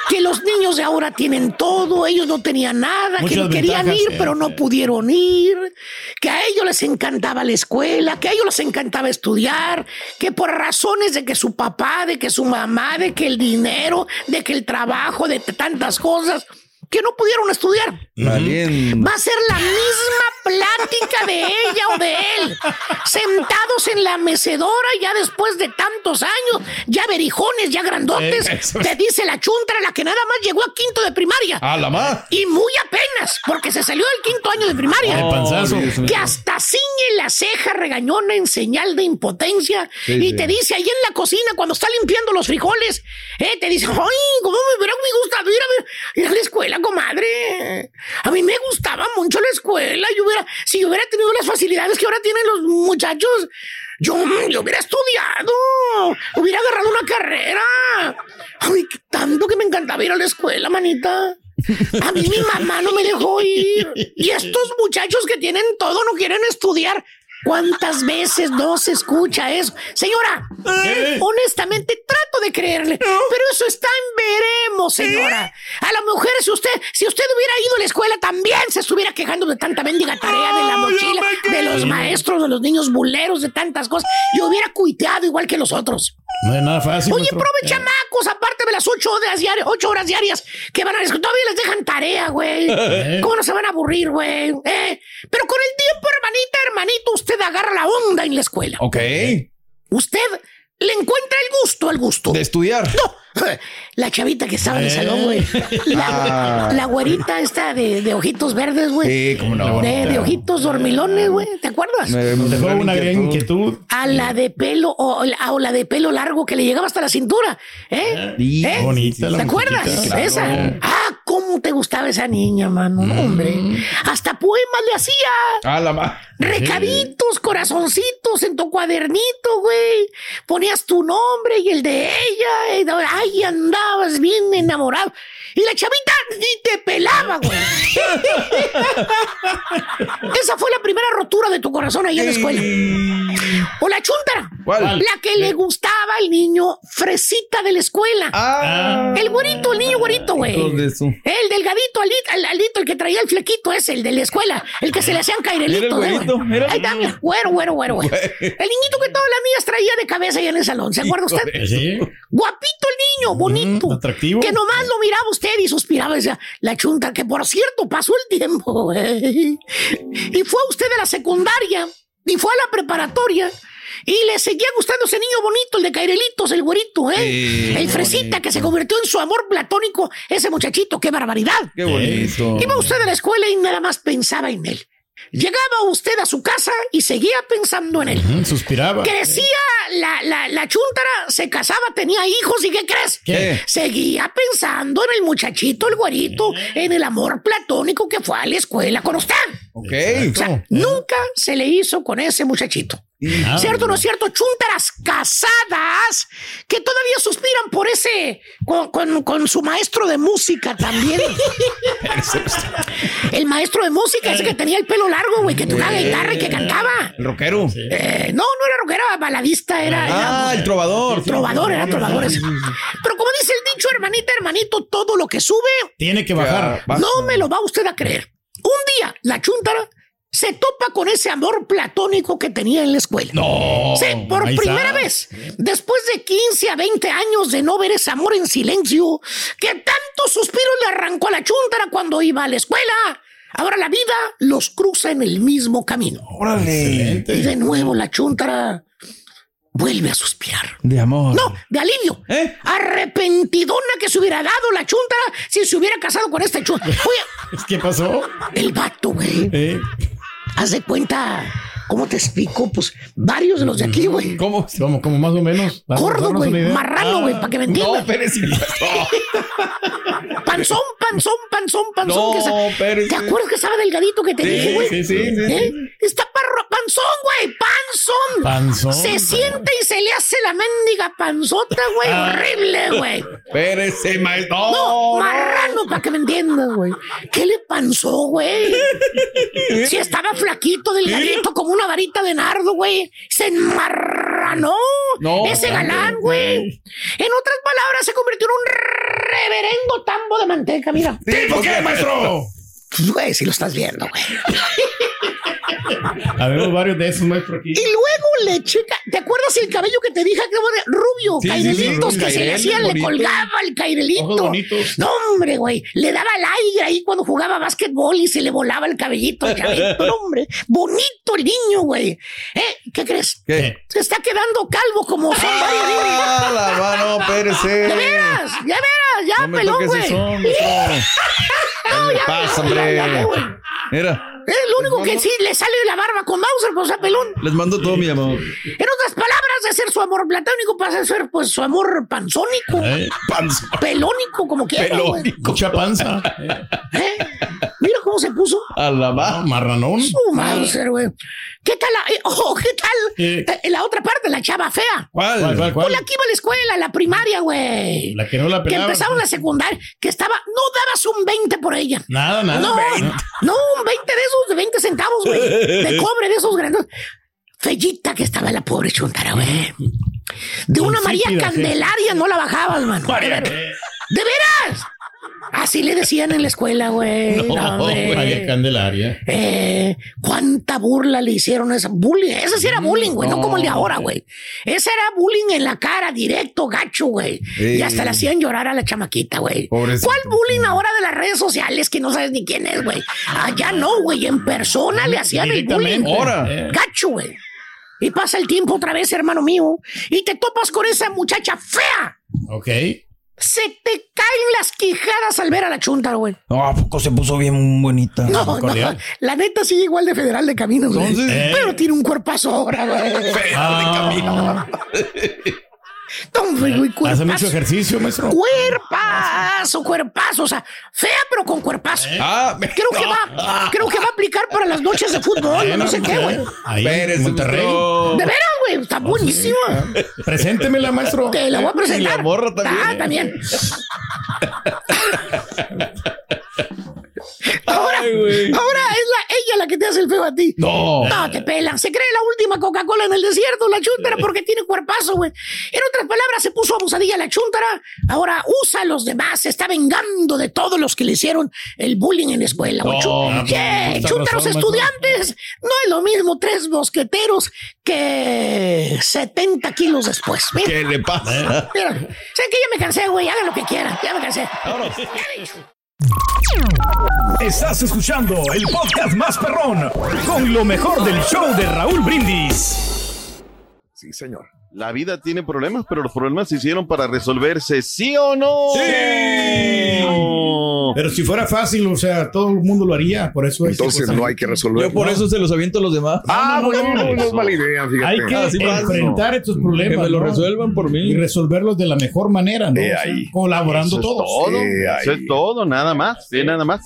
que los niños de ahora tienen todo, ellos no tenían nada, que querían ventajas, ir pero no pudieron ir, que a ellos les encantaba la escuela, que a ellos les encantaba estudiar, que por razones de que su papá, de que su mamá, de que el dinero, de que el trabajo, de tantas cosas, que no pudieron estudiar. Valiendo. Va a ser la misma plática de ella o de él. Sentados en la mecedora ya después de tantos años, ya berijones, ya grandotes. Eh. Te dice la chuntra, la que nada más llegó a quinto de primaria. ¡A la más! Y muy apenas, porque se salió del quinto año de primaria. Mío. que hasta ciñe la ceja regañona en señal de impotencia. Sí, y sí. te dice ahí en la cocina, cuando está limpiando los frijoles, eh, te dice, ay, cómo me gustado ir a, ver- ir a la escuela, comadre. A mí me gustaba mucho la escuela. Yo hubiera, si yo hubiera tenido las facilidades que ahora tienen los muchachos, yo, yo hubiera estudiado, hubiera agarrado una carrera. Ay, tanto que me encantaba ir a la escuela, manita. A mí mi mamá no me dejó ir. Y estos muchachos que tienen todo no quieren estudiar. ¿Cuántas veces no se escucha eso? Señora, honestamente trato de creerle, pero eso está en veremos, señora. A la mujer, si usted, si usted hubiera ido a la escuela, también se estuviera quejando de tanta mendiga tarea de la mochila, de los maestros, de los niños buleros, de tantas cosas. Yo hubiera cuiteado igual que los otros. No es nada fácil. Oye, prove chamacos, aparte de las ocho horas diarias, ocho horas diarias que van a todavía les dejan tarea, güey. Eh. ¿Cómo no se van a aburrir, güey? ¿Eh? Pero con el tiempo, hermanita, hermanito, usted agarra la onda en la escuela. Ok. Usted le encuentra el gusto al gusto. De estudiar. No, (laughs) la chavita que estaba en el salón, güey. (laughs) La, Ah. la güerita esta de, de ojitos verdes, güey. Sí, cómo no. De, de ojitos dormilones, güey. ¿Te acuerdas? Me- me Dejó una gran inquietud. A la de pelo o, o la de pelo largo que le llegaba hasta la cintura. ¿Eh? Sí, ¿Eh? bonita la ¿Te acuerdas? claro. Esa. Ah, cómo te gustaba esa niña, mano. No, hombre. Hasta poemas le hacía. A la más. Recaditos, corazoncitos en tu cuadernito, güey. Ponías tu nombre y el de ella. y ay, andabas bien enamorado. Y la chavita ni te pelaba, güey. (laughs) Esa fue la primera rotura de tu corazón ahí en la escuela. O la chuntara. ¿Cuál? La que le gustaba al niño fresita de la escuela. Ah. El güerito, el niño güerito, güey. El delgadito, alito, el, alito, el que traía el flequito ese, el de la escuela, el que se le hacían cairelitos. Era el eh, güerito, el- Ahí está, mira, güero, güero, güero, güey. El niñito que todas las niñas traía de cabeza ahí en el salón, ¿se acuerda usted? Sí. Guapito el niño, bonito. atractivo. Que nomás lo miraba usted y suspiraba y decía, la chunta, que por cierto pasó el tiempo, güey. Y fue usted a la secundaria y fue a la preparatoria. Y le seguía gustando ese niño bonito, el de Cairelitos, el güerito, ¿eh? El fresita que se convirtió en su amor platónico, ese muchachito, qué barbaridad. Qué bonito. Iba usted a la escuela y nada más pensaba en él. Llegaba usted a su casa y seguía pensando en él. Suspiraba. Crecía la, la, la chúntara, se casaba, tenía hijos y ¿qué crees? ¿Qué? Seguía pensando en el muchachito, el güerito, en el amor platónico que fue a la escuela con usted. Ok. O sea, nunca se le hizo con ese muchachito. Ah, ¿Cierto o no es cierto? Chuntaras casadas que todavía suspiran por ese, con, con- con su maestro de música también. (laughs) el maestro de música, ese que tenía el pelo largo, güey, que tocaba guitarra y que cantaba. El rockero. Eh, no, no era rockero, era baladista, era... Ah, era- el trovador. Trovador, era trovador. ese. Pero como dice el dicho, hermanita, hermanito, todo lo que sube, Tiene que bajar. no me lo va usted a creer. Un día, la chuntara se topa con ese amor platónico que tenía en la escuela. No. Sí, por primera está. vez, después de 15 a 20 años de no ver ese amor en silencio, que tanto suspiro le arrancó a la chuntara cuando iba a la escuela. Ahora la vida los cruza en el mismo camino. Órale. Y de nuevo la chuntara vuelve a suspirar. De amor. No, de alivio. ¿Eh? Arrepentidona que se hubiera dado la chuntara si se hubiera casado con este chuntara. (laughs) Oye, ¿Qué pasó? el vato, güey. Eh, Haz de cuenta, ¿cómo te explico? Pues varios de los de aquí, güey. ¿Cómo? como, como más o menos. Gordo, güey. Marrano, güey, Ah, para que me No, entiendas. espérese. (laughs) Panzón, panzón, panzón, panzón. No, que espérese. ¿Te acuerdas que estaba delgadito que te Sí, dije, güey? sí, sí, sí. ¿Eh? Está parro, panzón, güey, panzón. Panzón. Se siente y se le hace la mendiga panzota, güey. Ah. Horrible, güey. Espérese, maestro. No, No, marrano, para que me entiendas, güey. ¿Qué le panzó, güey? (laughs) Si estaba flaquito, delgadito, como una varita de nardo, güey. Se enmarranó. No, Ese galán, güey. En otras palabras, se convirtió en un reverendo tambo de manteca, mira. ¿Tipo qué, maestro? Pues, Güey, si lo estás viendo, güey. Habemos varios de esos, maestro, aquí. Y luego le checa. ¿Te acuerdas el cabello que te dije que era rubio? Sí, sí, cairelitos sí, que se le hacían, le colgaba el cairelito. No, hombre, güey. Le daba el aire ahí cuando jugaba básquetbol y se le volaba el cabellito al chavito. No, hombre. Bonito el niño, güey. ¿Eh? ¿Qué crees? ¿Qué? Se está quedando calvo como son varios niños. Ah, la mano, espérese. De veras, (laughs) ya veras, ya, No pelón, güey. son. (laughs) No, ¿Qué le ya, pasa, ya, ya, ya, hombre? Mira, Es lo único que sí le sale de la barba con Mauser, pues, sea, pelón. les mando todo mi amor. En otras palabras, de ser su amor platónico pasa a ser, pues, su amor panzónico. Eh. Pelónico, como quiera. Pelónico. Mucha panza. ¿Eh? Mira cómo se puso. A la va. Marranón. Su Mauser, güey. ¿Qué tal la, eh, oh, qué tal Eh. eh, la otra parte, la chava fea? ¿Cuál, ¿Cuál? cuál, la que iba a la escuela, la primaria, güey. La que no la Que pelaba. empezaron la secundaria, que estaba, no dabas un 20 por ella. Nada, nada. No, no, un 20 de esos de 20 centavos, güey. De (laughs) cobre, de esos grandes. Fellita que estaba la pobre chuntara, güey. De una María sí. Candelaria no la bajabas, mano. De ver- ¿De veras? Así le decían en la escuela, güey. No. María Candelaria. Eh, cuánta burla le hicieron a esa bullying. Ese sí era bullying, güey, no. como el de ahora, güey. Ese era bullying en la cara, directo, gacho, güey. Sí. Y hasta le hacían llorar a la chamaquita, güey. ¿Cuál bullying ahora de las redes sociales que no sabes ni quién es, güey? Allá no, güey. En persona le hacían el bullying. Ahora. Eh. Gacho, güey. Y pasa el tiempo otra vez, hermano mío, y te topas con esa muchacha fea. Ok. Se te caen las quijadas al ver a la chunta, güey. No, ¿a poco se puso bien bonita? No, no, la neta sigue igual de federal de caminos, güey. Entonces, eh. Pero tiene un cuerpazo ahora, güey. Ah, No, hombre, (laughs) güey, Hace cuerpazo. mucho ejercicio, maestro. Cuerpazo, cuerpazo, o sea, fea pero con cuerpazo. Ah, Creo que (laughs) va, creo que va a aplicar para las noches de fútbol, no sé qué, güey. Ahí Espérese, Monterrey. De veras, güey, está buenísima. Preséntemela, maestro. Te la voy a presentar. Y la morra también. Ah, también. (laughs) Ahora, Ay, ahora es la, ella la que te hace el feo a ti. No. No, te pelan. Se cree la última Coca-Cola en el desierto, la chuntara, porque tiene cuerpazo, güey. En otras palabras, se puso abusadilla la chuntara. Ahora usa a los demás. Se está vengando de todos los que le hicieron el bullying en la escuela, güey. No, Chu- no, ¿Qué? justa Chúntaros razón, estudiantes. No es lo mismo tres mosqueteros que 70 kilos después. Mira, ¿Qué le pasa? mira. Sé que ya me cansé, güey. Hagan lo que quieran. Ya me cansé. Estás escuchando el podcast más perrón con lo mejor del show de Raúl Brindis. Sí, señor. La vida tiene problemas, pero los problemas se hicieron para resolverse, ¿sí o no? No. Pero si fuera fácil, o sea, todo el mundo lo haría. Por eso hay que- Entonces no hay que resolver. Yo por eso se los aviento a los demás. Ah, No, no, no, bueno, no, no es mala idea, fíjate. Hay que Así pasa. enfrentar estos problemas. Que me lo ¿no? resuelvan por mí. Y resolverlos de la mejor manera, ¿no? Eh, O sea, ahí. colaborando Eso es todos. todo. Eso es todo, nada más. Sí, nada más.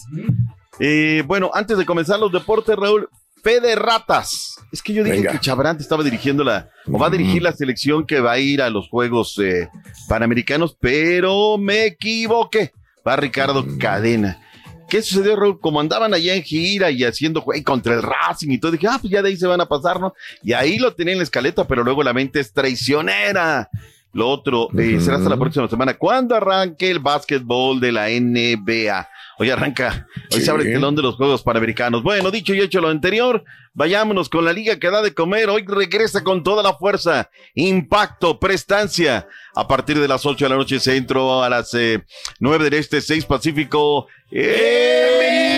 Eh, bueno, antes de comenzar los deportes, Raúl, fe de ratas. Es que yo dije Venga. que Chabrante estaba dirigiendo la, o va a dirigir la selección que va a ir a los Juegos eh, Panamericanos, pero me equivoqué. Va Ricardo Cadena. ¿Qué sucedió, Raúl? Como andaban allá en gira y haciendo juego contra el Racing y todo, dije, ah, pues ya de ahí se van a pasar, ¿no? Y ahí lo tenía en la escaleta, pero luego la mente es traicionera. Lo otro eh, será hasta la próxima semana. ¿Cuándo arranque el básquetbol de la NBA? Hoy arranca, hoy se abre el telón de los Juegos Panamericanos. Bueno, dicho y hecho lo anterior, vayámonos con la liga que da de comer. Hoy regresa con toda la fuerza, impacto, prestancia. A partir de las 8 de la noche centro, a las eh, 9 del este, 6 pacífico. El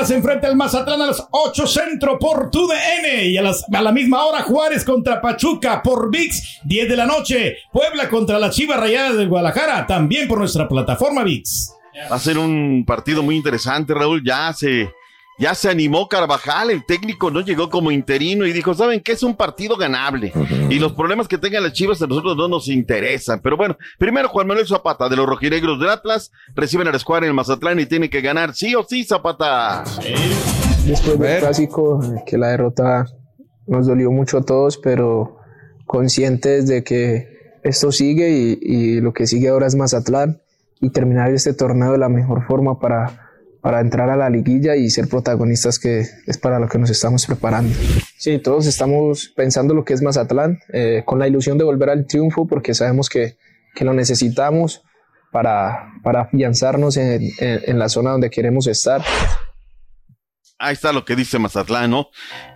Atlas enfrenta al Mazatlán a las 8 centro por TUDN y a, las- a la misma hora Juárez contra Pachuca por VIX 10 de la noche. Puebla contra la Chivas Rayadas del Guadalajara también por nuestra plataforma VIX. Va a ser un partido muy interesante, Raúl. Ya se, ya se animó Carvajal, el técnico no llegó como interino y dijo, ¿saben qué? Es un partido ganable. Y los problemas que tengan las chivas a nosotros no nos interesan. Pero bueno, primero Juan Manuel Zapata de los rojinegros del Atlas reciben a la escuadra en el Mazatlán y tiene que ganar sí o sí, Zapata. Después del clásico, que la derrota nos dolió mucho a todos, pero conscientes de que esto sigue y, y lo que sigue ahora es Mazatlán y terminar este torneo de la mejor forma para, para entrar a la liguilla y ser protagonistas que es para lo que nos estamos preparando. Sí, todos estamos pensando lo que es Mazatlán, eh, con la ilusión de volver al triunfo porque sabemos que, que lo necesitamos para, para afianzarnos en, en- en la zona donde queremos estar. Ahí está lo que dice Mazatlán, ¿no?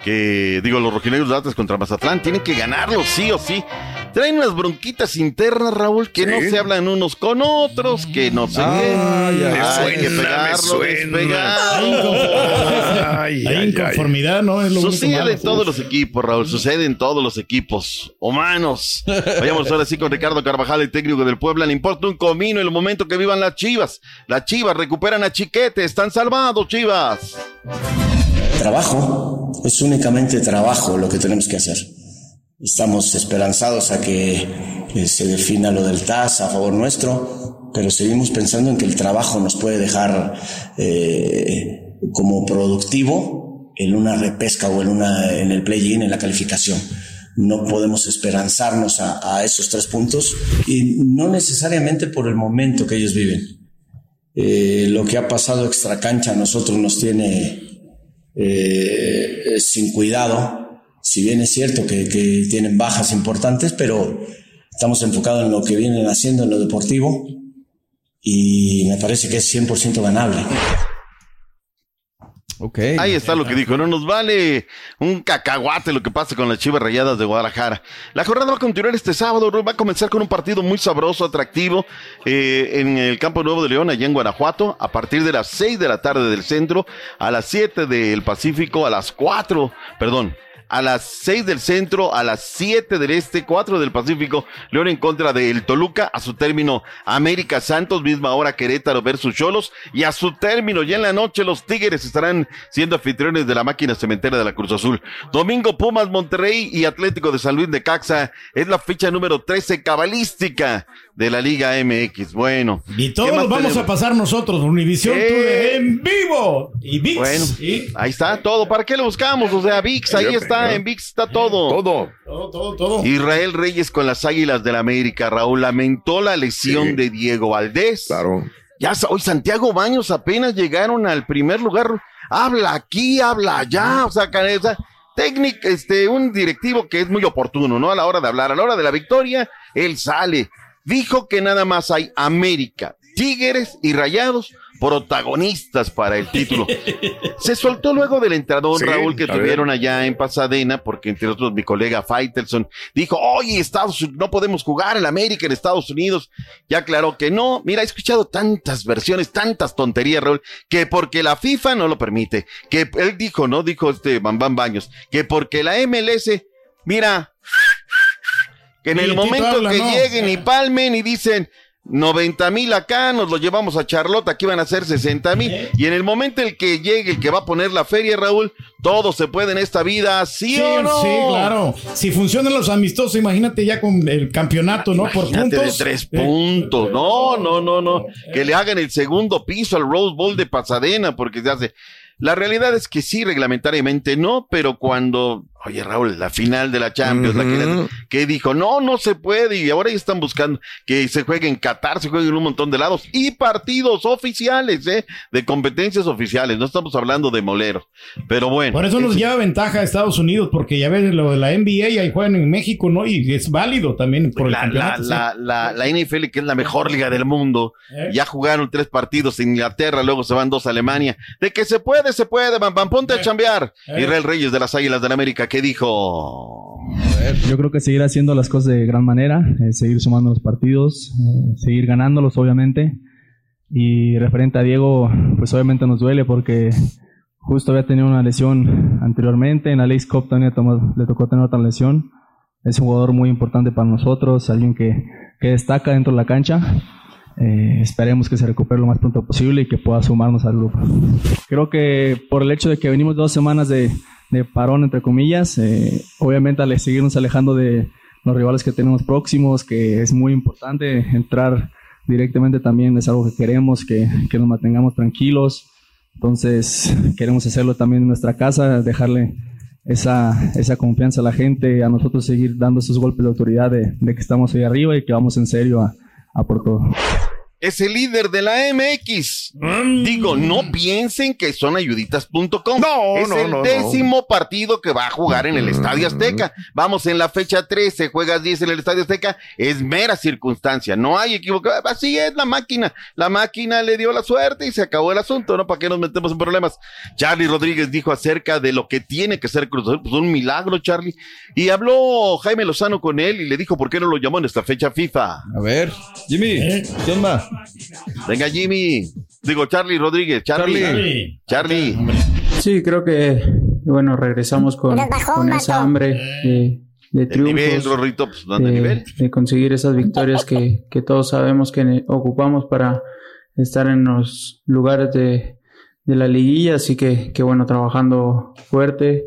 Que, digo, los rojinegros de Atlas contra Mazatlán tienen que ganarlo sí o sí. Traen unas bronquitas internas, Raúl, que no se hablan unos con otros, que no qué. Ay, ay, Hay me que suena, pegarlo, me despegarlo. Hay inconformidad, ¿no? Es lo único Sucede malo. en todos los equipos, Raúl. Sucede en todos los equipos humanos. Vayamos ahora sí con Ricardo Carvajal, el técnico del Puebla. Le importa un comino el momento que vivan las chivas. Las chivas recuperan a Chiquete. Están salvados, chivas. Trabajo, es únicamente trabajo lo que tenemos que hacer. Estamos esperanzados a que eh, se defina lo del TAS a favor nuestro, pero seguimos pensando en que el trabajo nos puede dejar eh, como productivo en una repesca o en, una, en el play-in, en la calificación. No podemos esperanzarnos a, esos tres puntos y no necesariamente por el momento que ellos viven. Eh, lo que ha pasado extra cancha a nosotros nos tiene eh, sin cuidado. Si bien es cierto que, que tienen bajas importantes, pero estamos enfocados en lo que vienen haciendo en lo deportivo y me parece que es 100% ganable. Ok. Ahí está lo que dijo. No nos vale un cacahuate lo que pasa con las chivas rayadas de Guadalajara. La jornada va a continuar este sábado. Va a comenzar con un partido muy sabroso, atractivo, eh, en el Campo Nuevo de León, allá en Guanajuato, a partir de las 6 de la tarde del centro, a las 7 del Pacífico, a las 4, perdón. A las 6 del centro, a las 7 del este, 4 del Pacífico, León en contra del Toluca, a su término América Santos, misma hora Querétaro versus Cholos, y a su término ya en la noche los Tigres estarán siendo anfitriones de la máquina cementera de la Cruz Azul. Domingo Pumas Monterrey y Atlético de San Luis de Caxa es la fecha número 13 cabalística de la Liga MX. Bueno. Y ¿qué todos los vamos tenemos? a pasar nosotros, Univisión Eh. En vivo. Y VIX. Bueno, y- ahí está todo. ¿Para qué lo buscamos? O sea, VIX, ahí está, en VIX está todo. Todo. Todo, todo, todo. Israel Reyes con las Águilas del América, Raúl, lamentó la lesión de Diego Valdés. Claro. Ya hoy Santiago Baños apenas llegaron al primer lugar. Habla aquí, habla allá, o sea, ca- o sea, técnico, este, un directivo que es muy oportuno, ¿no? A la hora de hablar, a la hora de la victoria, él sale. Dijo que nada más hay América, Tigres y Rayados protagonistas para el título. (laughs) Se soltó luego del entrador Sí, Raúl que ver. tuvieron allá en Pasadena, porque entre otros mi colega Faitelson dijo, oye, Estados Unidos, no podemos jugar en América en Estados Unidos. Ya aclaró que no. Mira, he escuchado tantas versiones, tantas tonterías, Raúl, que porque la FIFA no lo permite, que él dijo, ¿no? Dijo este Bambam Baños, que porque la MLS, mira, que en el momento habla, que ¿no? lleguen y palmen y dicen 90 mil acá, nos lo llevamos a Charlotte, aquí van a ser 60 mil. Y en el momento en el que llegue el que va a poner la feria, Raúl, todo se puede en esta vida, ¿sí, Sí, o no? sí, claro. Si funcionan los amistosos, imagínate ya con el campeonato, ¿no? Por puntos. de tres puntos. No, no, no, no. Que le hagan el segundo piso al Rose Bowl de Pasadena, porque se hace. La realidad es que sí, reglamentariamente no, pero cuando, oye Raúl, la final de la Champions, la que, que dijo, no, no se puede, y ahora ya están buscando que se juegue en Qatar, se juegue en un montón de lados, y partidos oficiales, ¿eh? De competencias oficiales, no estamos hablando de moleros, pero bueno. Por eso nos es- lleva ventaja a Estados Unidos, porque ya ves lo de la NBA ahí juegan en México, ¿no? Y es válido también por el la, la, sí. la, la, la NFL, que es la mejor liga del mundo, ¿Eh? ya jugaron tres partidos en Inglaterra, luego se van dos a Alemania. De que se puede, se puede, Bam Bam, ponte a chambear. ¿Eh? Israel Reyes de las Águilas del América, ¿qué dijo? Yo creo que seguir haciendo las cosas de gran manera, eh, seguir sumando los partidos, eh, seguir ganándolos, obviamente. Y referente a Diego, pues obviamente nos duele porque justo había tenido una lesión anteriormente. En la Lace Cup también le, tocó tener otra lesión. Es un jugador muy importante para nosotros, alguien que, que destaca dentro de la cancha. Eh, esperemos que se recupere lo más pronto posible y que pueda sumarnos al grupo. Creo que por el hecho de que venimos dos semanas de, de parón, entre comillas, eh, obviamente al seguirnos alejando de los rivales que tenemos próximos, que es muy importante entrar directamente también, es algo que queremos, que, que nos mantengamos tranquilos. Entonces queremos hacerlo también en nuestra casa, dejarle esa, esa confianza a la gente, a nosotros seguir dando esos golpes de autoridad de, de que estamos ahí arriba y que vamos en serio a, a por todo. Es el líder de la MX. Digo, no piensen que son ayuditas.com. No, es no, el no, no. décimo partido que va a jugar en el Estadio Azteca. Vamos en la fecha 13, juegas 10 en el Estadio Azteca. Es mera circunstancia, no hay equivocado. Así es la máquina. La máquina le dio la suerte y se acabó el asunto, ¿no? ¿Para qué nos metemos en problemas? Charlie Rodríguez dijo acerca de lo que tiene que ser Cruz Azul. Pues un milagro, Charlie. Y habló Jaime Lozano con él y le dijo por qué no lo llamó en esta fecha FIFA. A ver, Jimmy, ¿qué onda? Venga, Jimmy. Digo, Charlie Rodríguez. Charlie. Charlie. Sí, creo que bueno, regresamos con, con esa hambre de, de triunfos, pues de, nivel. de conseguir esas victorias que, que todos sabemos que ocupamos para estar en los lugares de, de la liguilla, así que, que bueno, trabajando fuerte,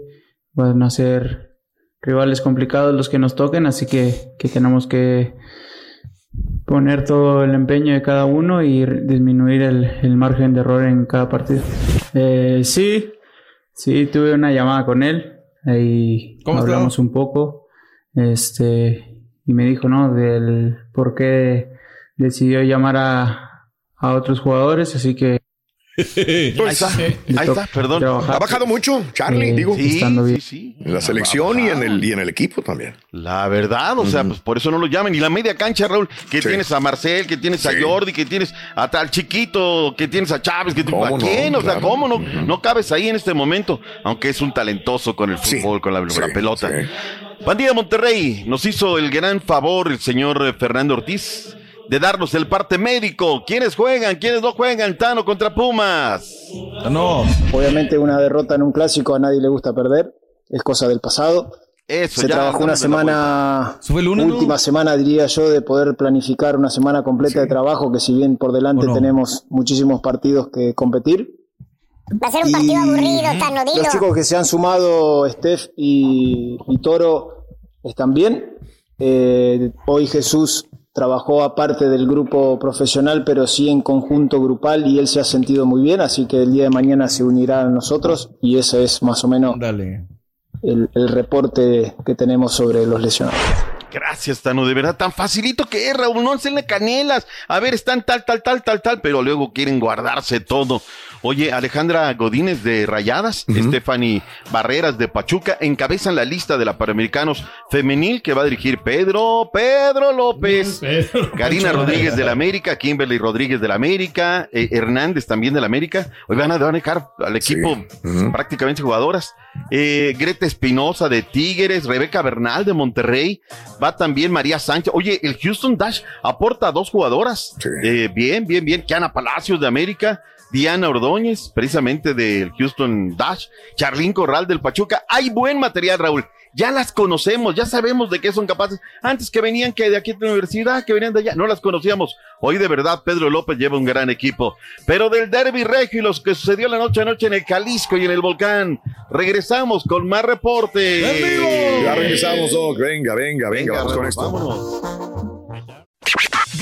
van a ser rivales complicados los que nos toquen, así que, que tenemos que poner todo el empeño de cada uno y disminuir el, el margen de error en cada partido. Eh, sí, sí, tuve una llamada con él y ¿Cómo está? hablamos un poco, este, y me dijo, ¿no? Del por qué decidió llamar a, a otros jugadores, así que ahí está, ahí está, perdón. Ha bajado mucho, Charlie, Eh, digo. sí, estando bien. En la selección y en el, y en el equipo también. La verdad, o sea, pues por eso no lo llaman. Y la media cancha, Raúl, que Sí. tienes a Marcel, que tienes a Sí. Jordi, que tienes a tal chiquito, que tienes a Chávez, que tienes a quién, o sea, Claro. ¿cómo no, no cabes ahí en este momento? Aunque es un talentoso con el fútbol, con la, la pelota. Bandida Monterrey, nos hizo el gran favor el señor eh, Fernando Ortiz de darnos el parte médico. ¿Quiénes juegan? ¿Quiénes no juegan? Tano contra Pumas. No. Obviamente una derrota en un clásico a nadie le gusta perder, es cosa del pasado. Eso, Se ya trabajó una semana, última semana diría yo, de poder planificar una semana completa de trabajo, que si bien por delante tenemos muchísimos partidos que competir. Va a ser un partido aburrido, Tano, dilo. Los chicos que se han sumado, Steph y, y Toro, están bien. Eh, hoy Jesús trabajó aparte del grupo profesional, pero sí en conjunto grupal y él se ha sentido muy bien, así que el día de mañana se unirá a nosotros y ese es más o menos el, el reporte que tenemos sobre los lesionados. Gracias, Tano, de verdad, tan facilito que es, Raúl, no hacen canelas. A ver, están tal, tal, tal, tal, tal, pero luego quieren guardarse todo. Oye, Alejandra Godínez de Rayadas, Stephanie Barreras de Pachuca, encabezan la lista de la Panamericanos femenil que va a dirigir Pedro, Pedro López, Karina Rodríguez de la América, Kimberly Rodríguez de la América, eh, Hernández también de la América. Hoy van a, van a dejar al equipo prácticamente jugadoras. Eh, Greta Espinosa de Tigres, Rebeca Bernal de Monterrey, va también María Sánchez. Oye, el Houston Dash aporta a dos jugadoras. Eh, bien, bien, bien. Kiana Palacios de América, Diana Ordóñez, precisamente del Houston Dash, Charlín Corral del Pachuca. Hay buen material, Raúl. Ya las conocemos, ya sabemos de qué son capaces. Antes que venían que de aquí de la universidad, que venían de allá, no las conocíamos. Hoy de verdad Pedro López lleva un gran equipo. Pero del Derby Regio y lo que sucedió la noche a noche en el Jalisco y en el Volcán, regresamos con más reporte. Ya regresamos, Doc. Venga, venga, venga, vamos con esto.